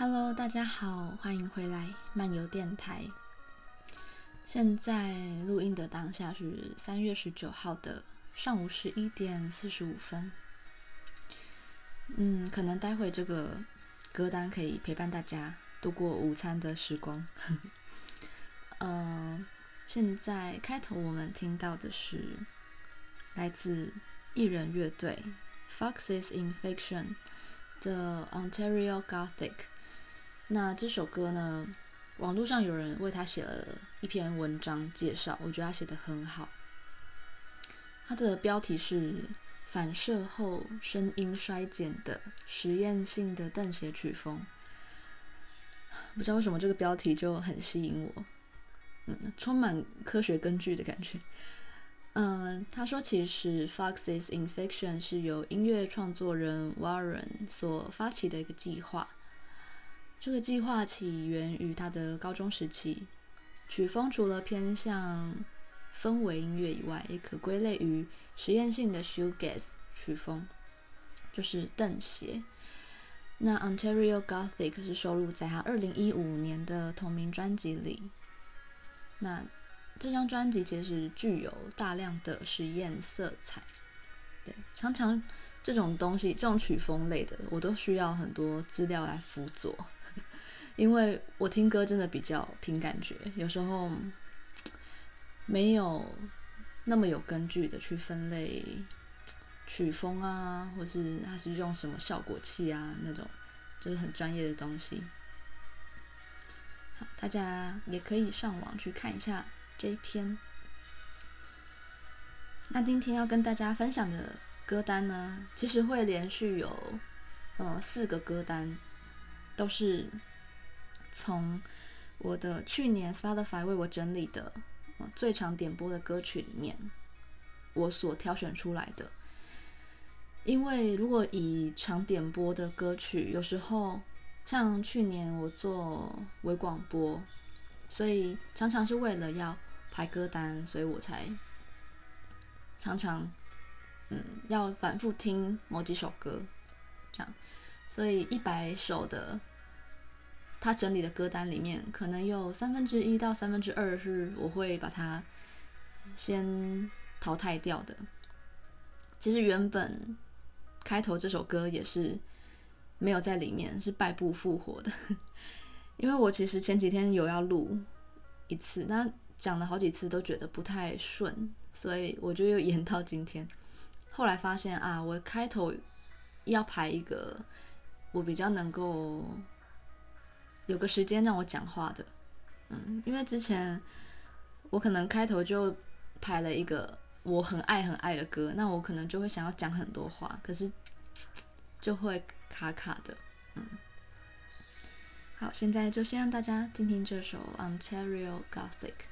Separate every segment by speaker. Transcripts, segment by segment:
Speaker 1: Hello，大家好，欢迎回来漫游电台。现在录音的当下是三月十九号的上午十一点四十五分。嗯，可能待会这个歌单可以陪伴大家度过午餐的时光。嗯、现在开头我们听到的是来自艺人乐队 Foxes in Fiction 的 Ontario Gothic。那这首歌呢，网络上有人为他写了一篇文章介绍，我觉得他写的很好。他的标题是“反射后声音衰减的实验性的邓写曲风”，不知道为什么这个标题就很吸引我，嗯，充满科学根据的感觉。嗯，他说其实 Foxes Infection 是由音乐创作人 Warren 所发起的一个计划。这个计划起源于他的高中时期，曲风除了偏向氛围音乐以外，也可归类于实验性的 shoegaze 曲风，就是邓鞋。那 Ontario Gothic 是收录在他二零一五年的同名专辑里。那这张专辑其实具有大量的实验色彩，对，常常这种东西，这种曲风类的，我都需要很多资料来辅佐。因为我听歌真的比较凭感觉，有时候没有那么有根据的去分类曲风啊，或是它是用什么效果器啊那种，就是很专业的东西。大家也可以上网去看一下这一篇。那今天要跟大家分享的歌单呢，其实会连续有呃四个歌单，都是。从我的去年 Spotify 为我整理的最常点播的歌曲里面，我所挑选出来的。因为如果以常点播的歌曲，有时候像去年我做微广播，所以常常是为了要排歌单，所以我才常常嗯要反复听某几首歌，这样，所以一百首的。他整理的歌单里面，可能有三分之一到三分之二是我会把它先淘汰掉的。其实原本开头这首歌也是没有在里面，是败部复活的。因为我其实前几天有要录一次，那讲了好几次都觉得不太顺，所以我就又 延到今天。后来发现啊，我开头要排一个我比较能够。有个时间让我讲话的，嗯，因为之前我可能开头就拍了一个我很爱很爱的歌，那我可能就会想要讲很多话，可是就会卡卡的，嗯。好，现在就先让大家听听这首 Ontario Gothic。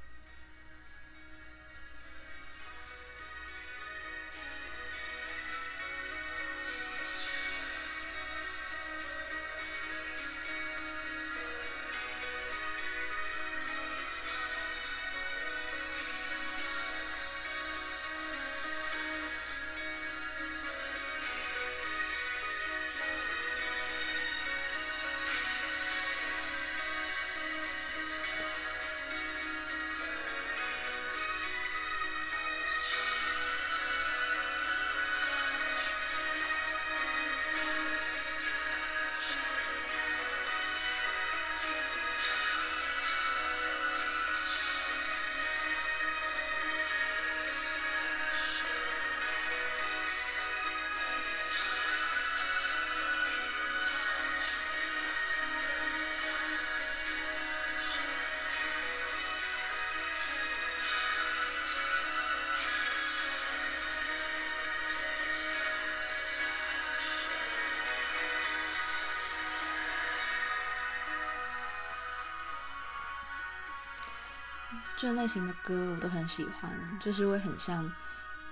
Speaker 1: 这类型的歌我都很喜欢，就是会很像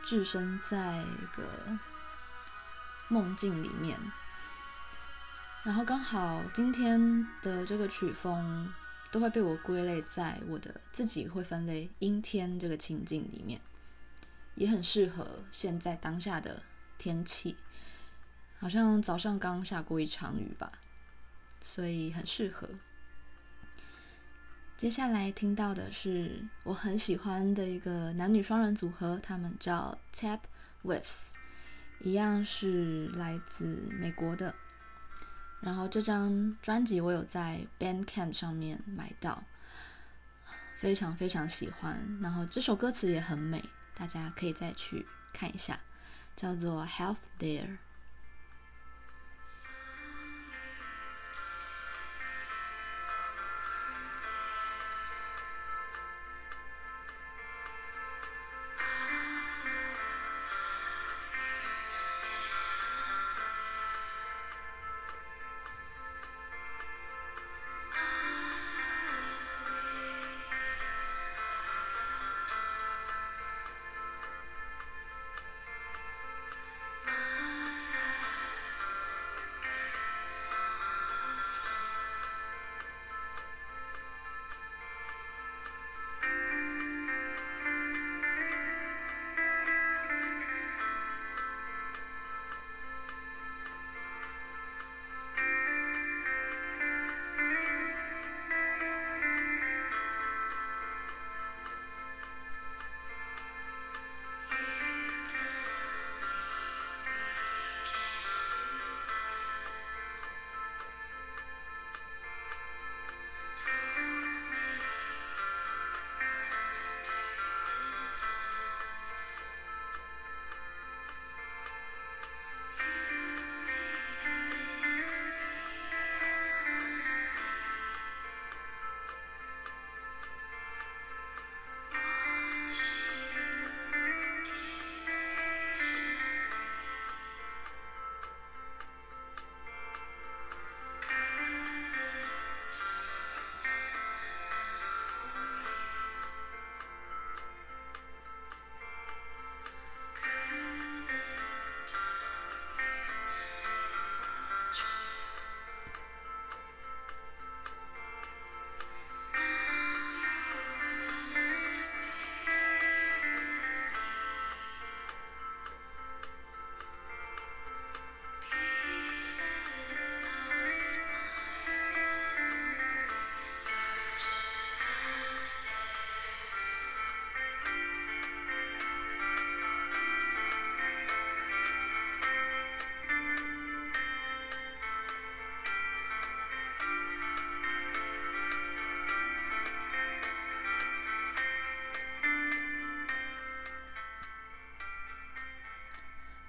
Speaker 1: 置身在一个梦境里面。然后刚好今天的这个曲风都会被我归类在我的自己会分类阴天这个情境里面，也很适合现在当下的天气。好像早上刚下过一场雨吧，所以很适合。接下来听到的是我很喜欢的一个男女双人组合，他们叫 Tapwifts，一样是来自美国的。然后这张专辑我有在 Bandcamp 上面买到，非常非常喜欢。然后这首歌词也很美，大家可以再去看一下，叫做 Health There。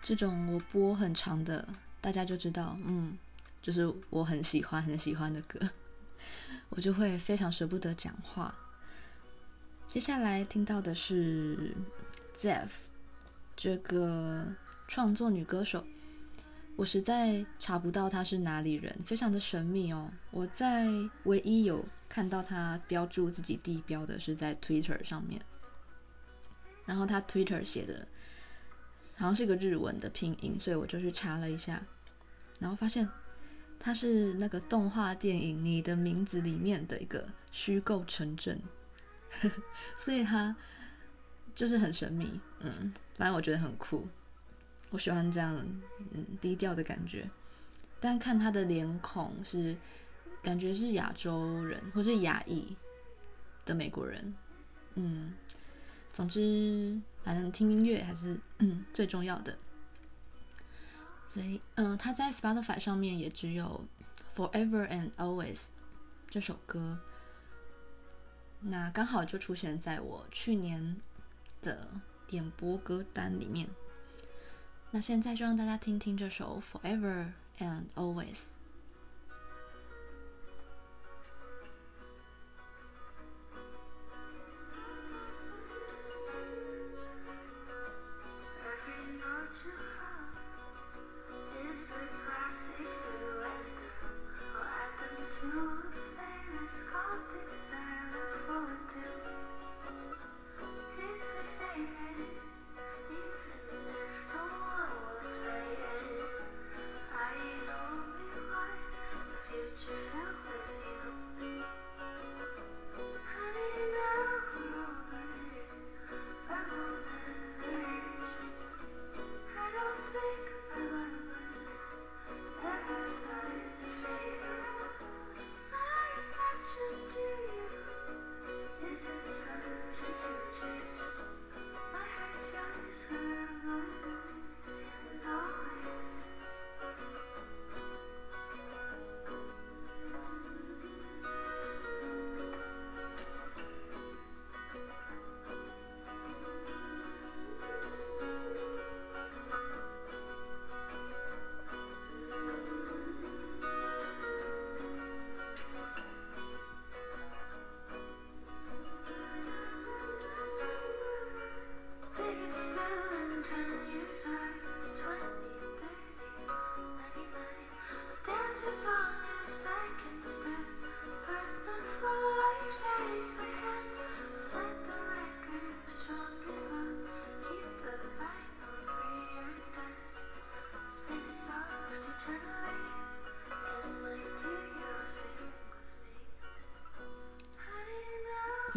Speaker 1: 这种我播很长的，大家就知道，嗯，就是我很喜欢很喜欢的歌，我就会非常舍不得讲话。接下来听到的是 Zef 这个创作女歌手，我实在查不到她是哪里人，非常的神秘哦。我在唯一有看到她标注自己地标的是在 Twitter 上面，然后她 Twitter 写的。好像是个日文的拼音，所以我就去查了一下，然后发现它是那个动画电影《你的名字》里面的一个虚构城镇，所以它就是很神秘。嗯，反正我觉得很酷，我喜欢这样嗯低调的感觉。但看他的脸孔是感觉是亚洲人或是亚裔的美国人，嗯。总之，反正听音乐还是嗯最重要的。所以，嗯、呃，他在 Spotify 上面也只有《Forever and Always》这首歌，那刚好就出现在我去年的点播歌单里面。那现在就让大家听听这首《Forever and Always》。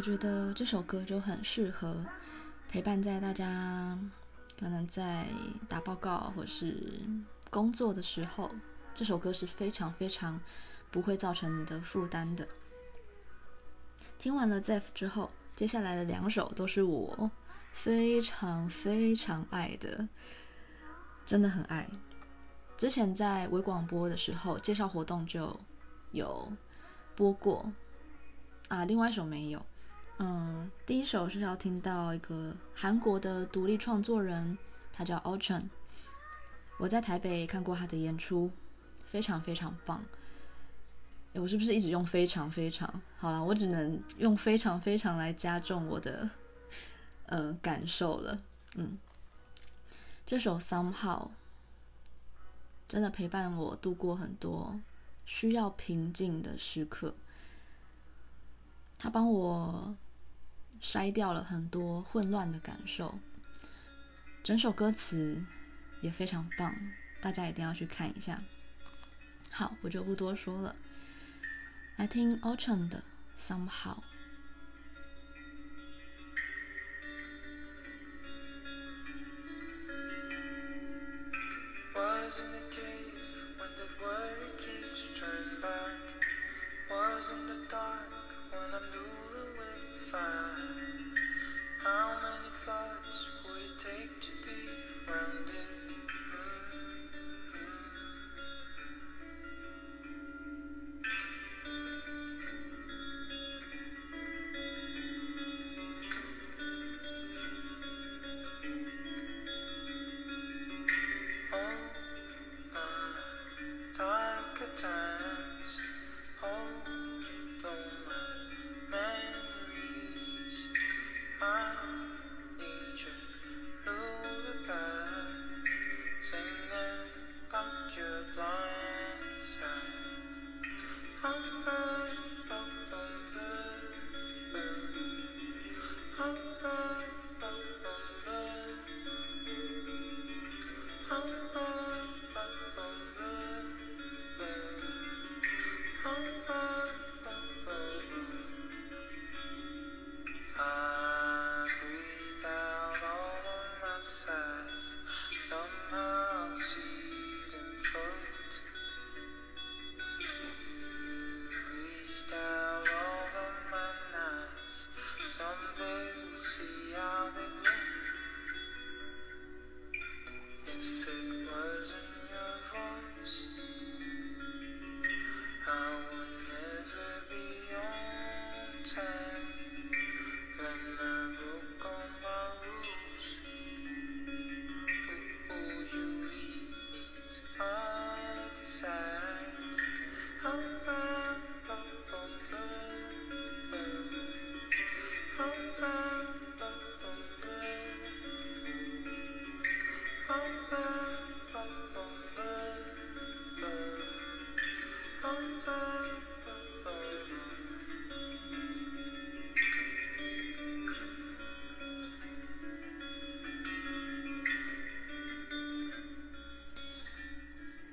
Speaker 2: 觉得这首歌就很适合陪伴在大家可能在打报告或是工作的时候，这首歌是非常非常不会造成你的负担的。听完了 ZEP 之后，接下来的两首都是我非常非常爱的，真的很爱。之前在微广播的时候，介绍活动就有播过啊，另外一首没有。嗯，第一首是要听到一个韩国的独立创作人，他叫 Ochun。我在台北看过他的演出，非常非常棒。我是不是一直用非常非常？好了，我只能用非常非常来加重我的呃感受了。嗯，这首 Somehow 真的陪伴我度过很多需要平静的时刻，他帮我。筛掉了很多混乱的感受，整首歌词也非常棒，大家一定要去看一下。好，我就不多说了，来听 Ochun 的 Somehow。How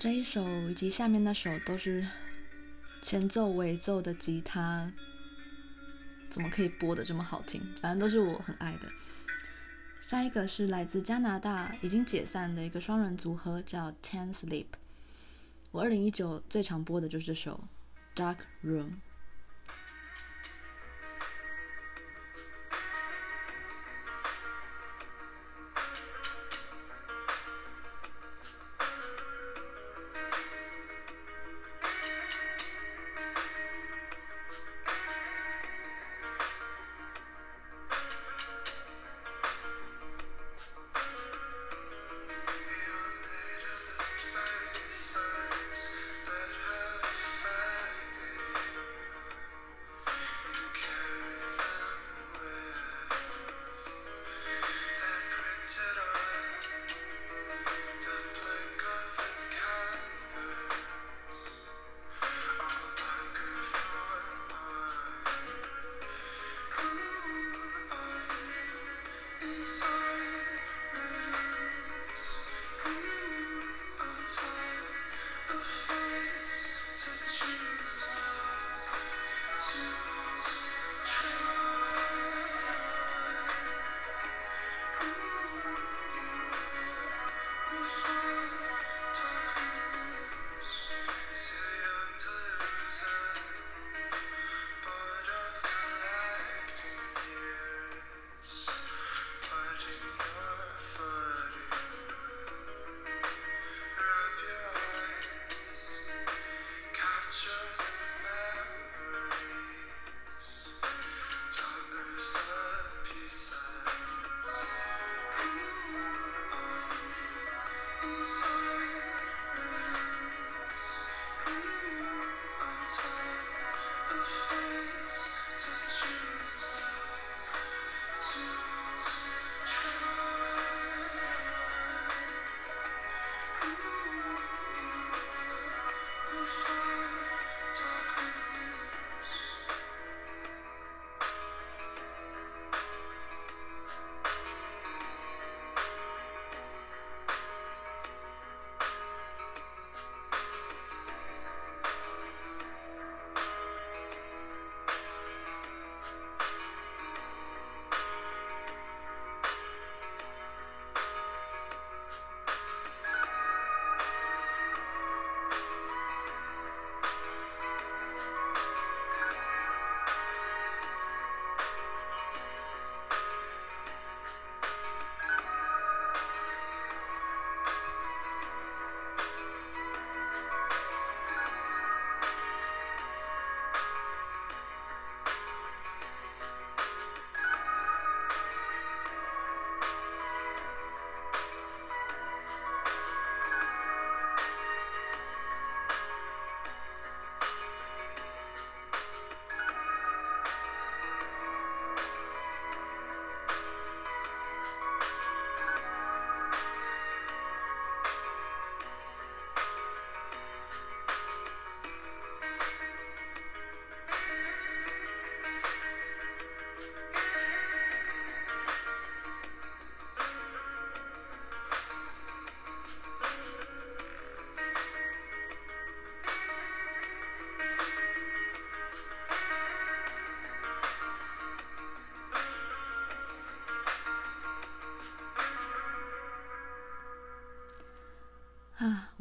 Speaker 2: 这一首以及下面那首都是前奏尾奏的吉他，怎么可以播的这么好听？反正都是我很爱的。下一个是来自加拿大已经解散的一个双人组合，叫 Ten Sleep。我二零一九最常播的就是这首《Dark Room》。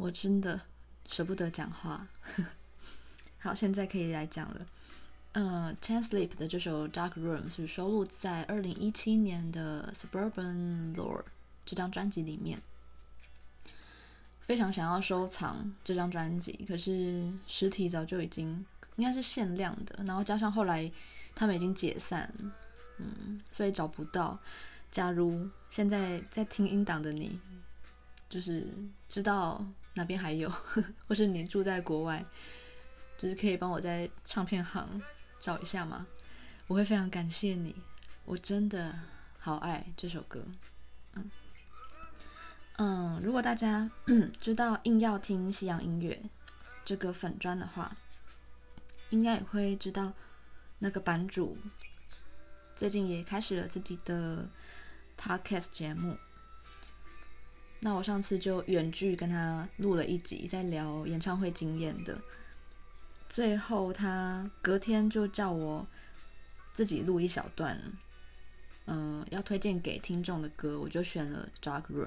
Speaker 1: 我真的舍不得讲话。好，现在可以来讲了。嗯、，Ten Sleep 的这首《Dark Room》是收录在二零一七年的《Suburban Lore》这张专辑里面。非常想要收藏这张专辑，可是实体早就已经应该是限量的，然后加上后来他们已经解散，嗯，所以找不到。假如现在在听音档的你，就是知道哪边还有，或是你住在国外，就是可以帮我在唱片行找一下吗？我会非常感谢你，我真的好爱这首歌。嗯嗯，如果大家 知道硬要听西洋音乐这个粉专的话，应该也会知道那个版主最近也开始了自己的 podcast 节目。那我上次就远距跟他录了一集，在聊演唱会经验的。最后他隔天就叫我自己录一小段，嗯，要推荐给听众的歌，我就选了《Dark Room》，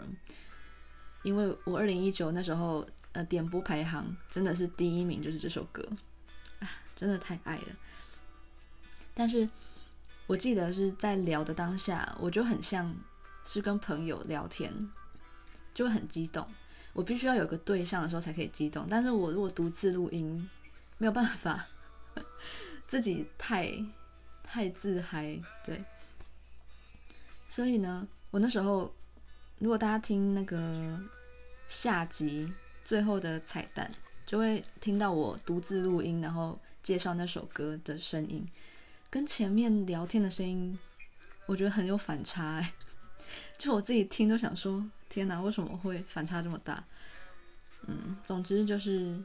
Speaker 1: 因为我二零一九那时候呃点播排行真的是第一名，就是这首歌，啊，真的太爱了。但是我记得是在聊的当下，我就很像是跟朋友聊天。就会很激动，我必须要有个对象的时候才可以激动。但是我如果独自录音，没有办法，自己太太自嗨，对。所以呢，我那时候如果大家听那个下集最后的彩蛋，就会听到我独自录音，然后介绍那首歌的声音，跟前面聊天的声音，我觉得很有反差哎。就我自己听都想说，天哪，为什么会反差这么大？嗯，总之就是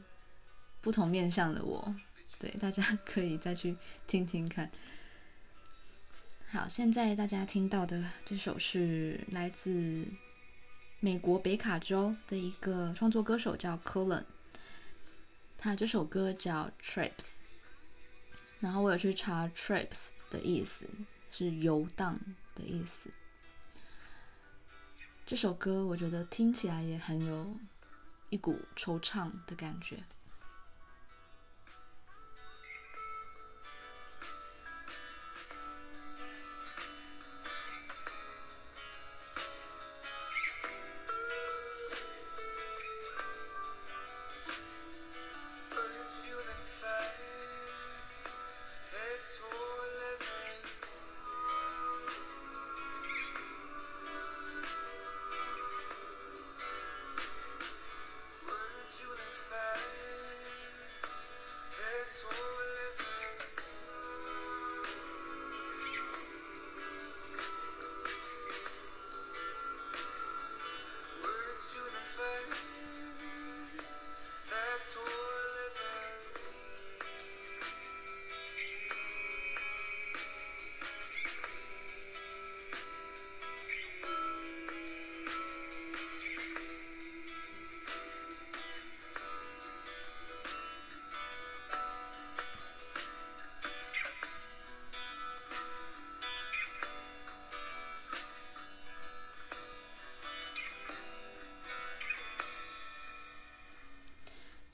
Speaker 1: 不同面向的我，对，大家 可以再去听听看。好，现在大家听到的这首是来自美国北卡州的一个创作歌手叫 Cullen，他这首歌叫 Trips，然后我有去查 Trips 的意思是游荡的意思。这首歌我觉得听起来也很有一股惆怅的感觉。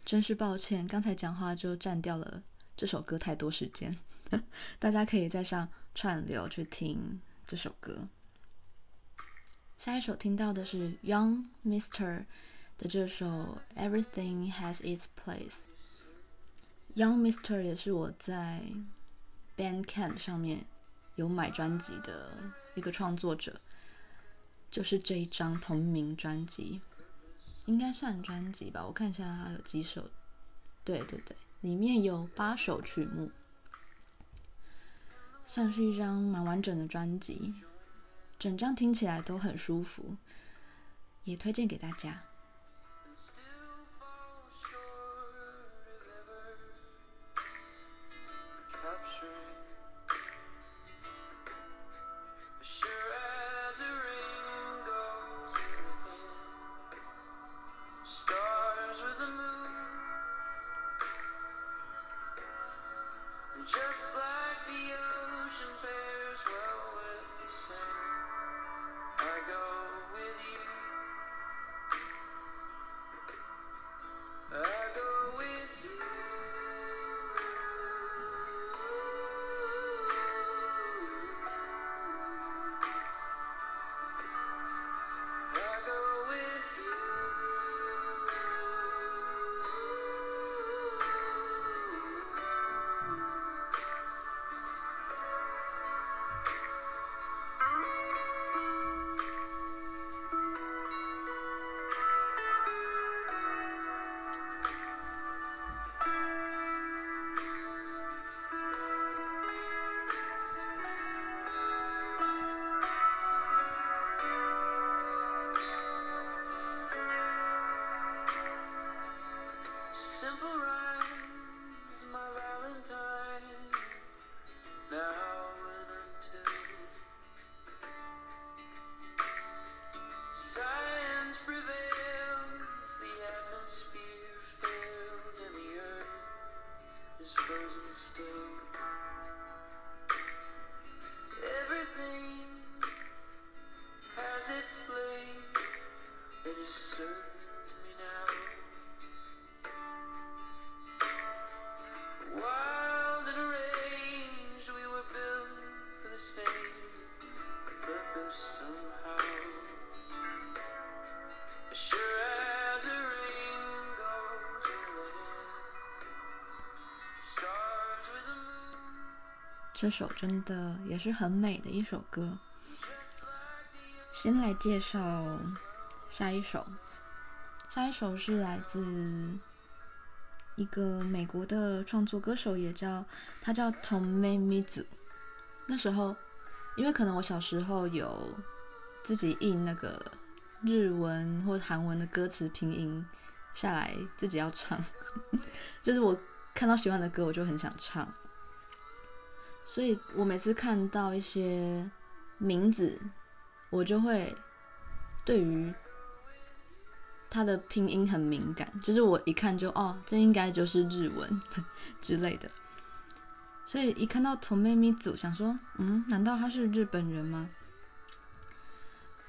Speaker 1: 真是抱歉，刚才讲话就占掉了这首歌太多时间。大家可以再上串流去听这首歌。下一首听到的是 Young Mister 的这首 Everything Has Its Place。Young Mister 也是我在 Bandcamp 上面有买专辑的一个创作者，就是这一张同名专辑，应该算专辑吧？我看一下它有几首，对对对，里面有八首曲目。算是一张蛮完整的专辑，整张听起来都很舒服，也推荐给大家。这首真的也是很美的一首歌。先来介绍下一首，下一首是来自一个美国的创作歌手，也叫他叫 Tommy Mizu。那时候，因为可能我小时候有自己印那个日文或韩文的歌词拼音下来，自己要唱，就是我看到喜欢的歌，我就很想唱。所以我每次看到一些名字，我就会对于它的拼音很敏感，就是我一看就哦，这应该就是日文 之类的。所以一看到 Tomemizu，想说，嗯，难道他是日本人吗？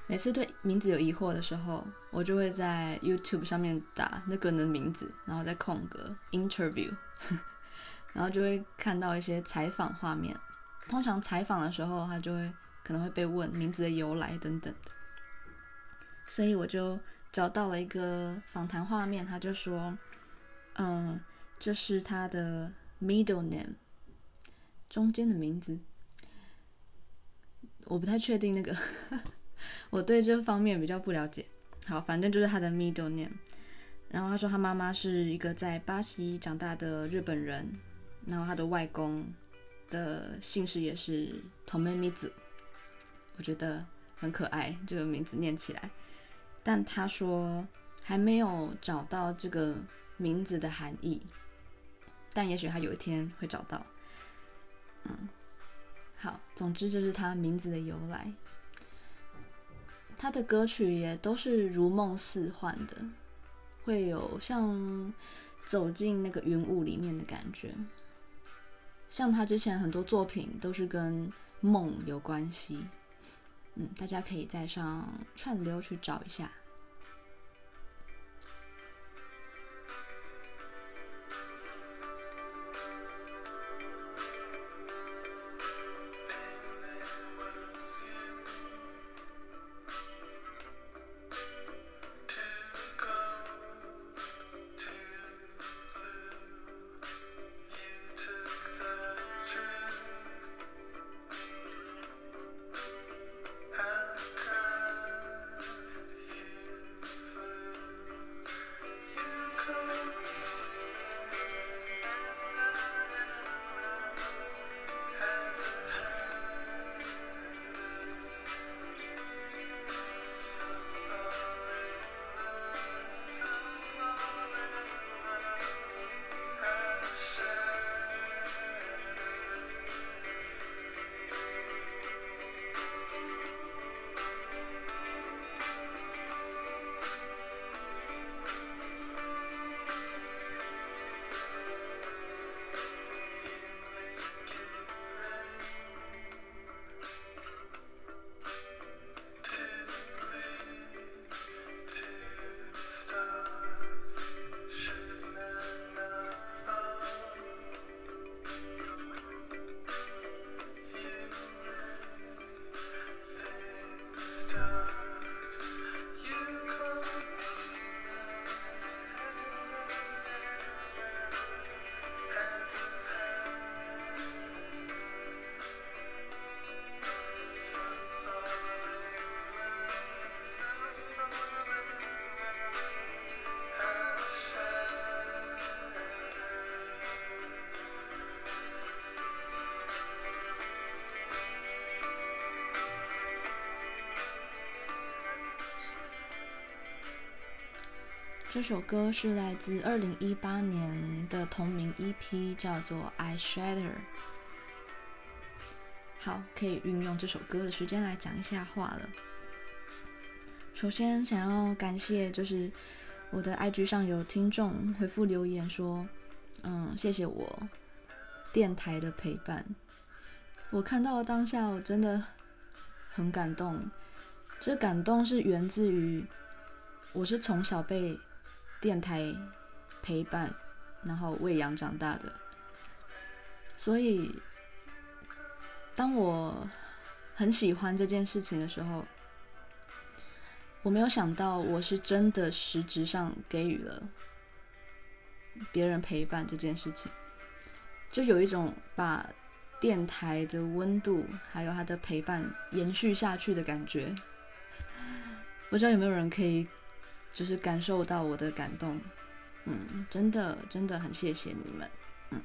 Speaker 1: 每次对名字有疑惑的时候，我就会在 YouTube 上面打那个人的名字，然后再空格 interview。然后就会看到一些采访画面，通常采访的时候，他就会可能会被问名字的由来等等的，所以我就找到了一个访谈画面，他就说，嗯，这是他的 middle name，中间的名字，我不太确定那个，我对这方面比较不了解。好，反正就是他的 middle name。然后他说他妈妈是一个在巴西长大的日本人。然后他的外公的姓氏也是 Tomemizu，我觉得很可爱，这个名字念起来。但他说还没有找到这个名字的含义，但也许他有一天会找到。嗯，好，总之就是他名字的由来。他的歌曲也都是如梦似幻的，会有像走进那个云雾里面的感觉。像他之前很多作品都是跟梦有关系，嗯，大家可以再上串流去找一下。这首歌是来自二零一八年的同名 EP，叫做《I Shatter》。好，可以运用这首歌的时间来讲一下话了。首先，想要感谢就是我的 IG 上有听众回复留言说，嗯，谢谢我电台的陪伴。我看到当下，我真的很感动。这感动是源自于我是从小被电台陪伴，然后喂养长大的，所以当我很喜欢这件事情的时候，我没有想到我是真的实质上给予了别人陪伴这件事情，就有一种把电台的温度还有它的陪伴延续下去的感觉。不知道有没有人可以，就是感受到我的感动，嗯，真的真的很谢谢你们，嗯。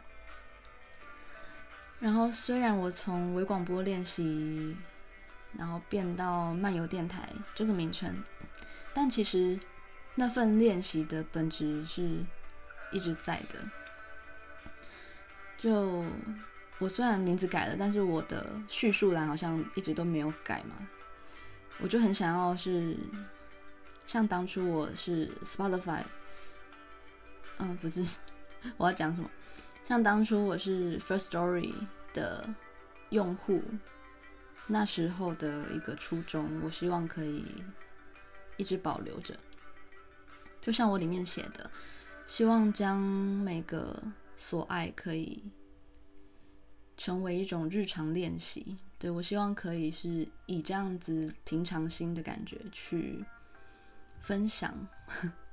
Speaker 1: 然后虽然我从微广播练习，然后变到漫游电台这个名称，但其实那份练习的本质是一直在的。就我虽然名字改了，但是我的叙述栏好像一直都没有改嘛。我就很想要是像当初我是 Spotify，嗯，不是，我要讲什么？像当初我是 Firstory 的用户，那时候的一个初衷，我希望可以一直保留着。就像我里面写的，希望将每个所爱可以成为一种日常练习。对，我希望可以是以这样子平常心的感觉去分享，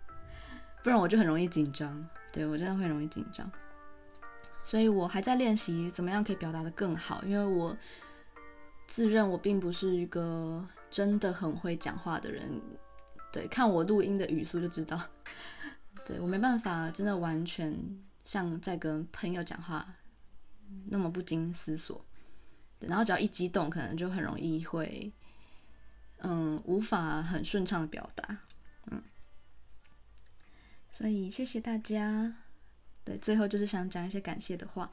Speaker 1: 不然我就很容易紧张。对，我真的会容易紧张，所以我还在练习怎么样可以表达得更好，因为我自认我并不是一个真的很会讲话的人。对，看我录音的语速就知道，对，我没办法真的完全像在跟朋友讲话那么不经思索。然后只要一激动，可能就很容易会，嗯，无法很顺畅的表达，所以谢谢大家。对，最后就是想讲一些感谢的话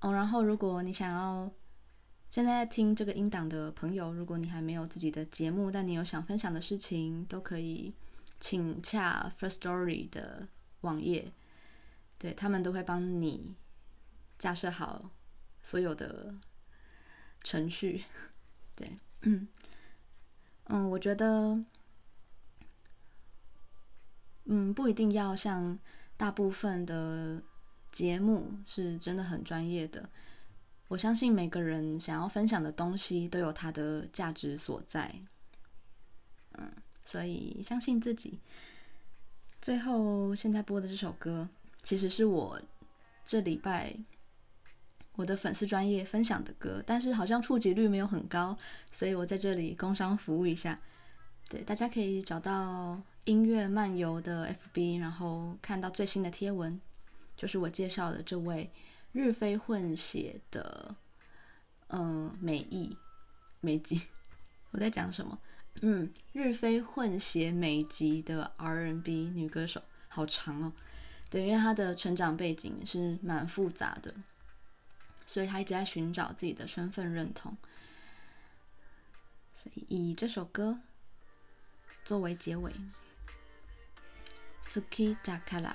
Speaker 1: 哦。然后如果你想要现在在听这个音档的朋友，如果你还没有自己的节目，但你有想分享的事情，都可以请洽 First Story 的网页，对，他们都会帮你架设好所有的。程序，对，嗯，嗯，我觉得，嗯，不一定要像大部分的节目是真的很专业的。我相信每个人想要分享的东西都有它的价值所在，嗯，所以相信自己。最后，现在播的这首歌，其实是我这礼拜。我的粉丝专业分享的歌，但是好像触及率没有很高，所以我在这里工商服务一下。对，大家可以找到音乐漫游的 FB，然后看到最新的贴文，就是我介绍的这位日非混血的，嗯、美裔美籍。我在讲什么？嗯，日非混血美籍的 R&B 女歌手，好长哦。对，因为她的成长背景是蛮复杂的。所以他一直在寻找自己的身份认同，所以以这首歌作为结尾，Tsukitakara.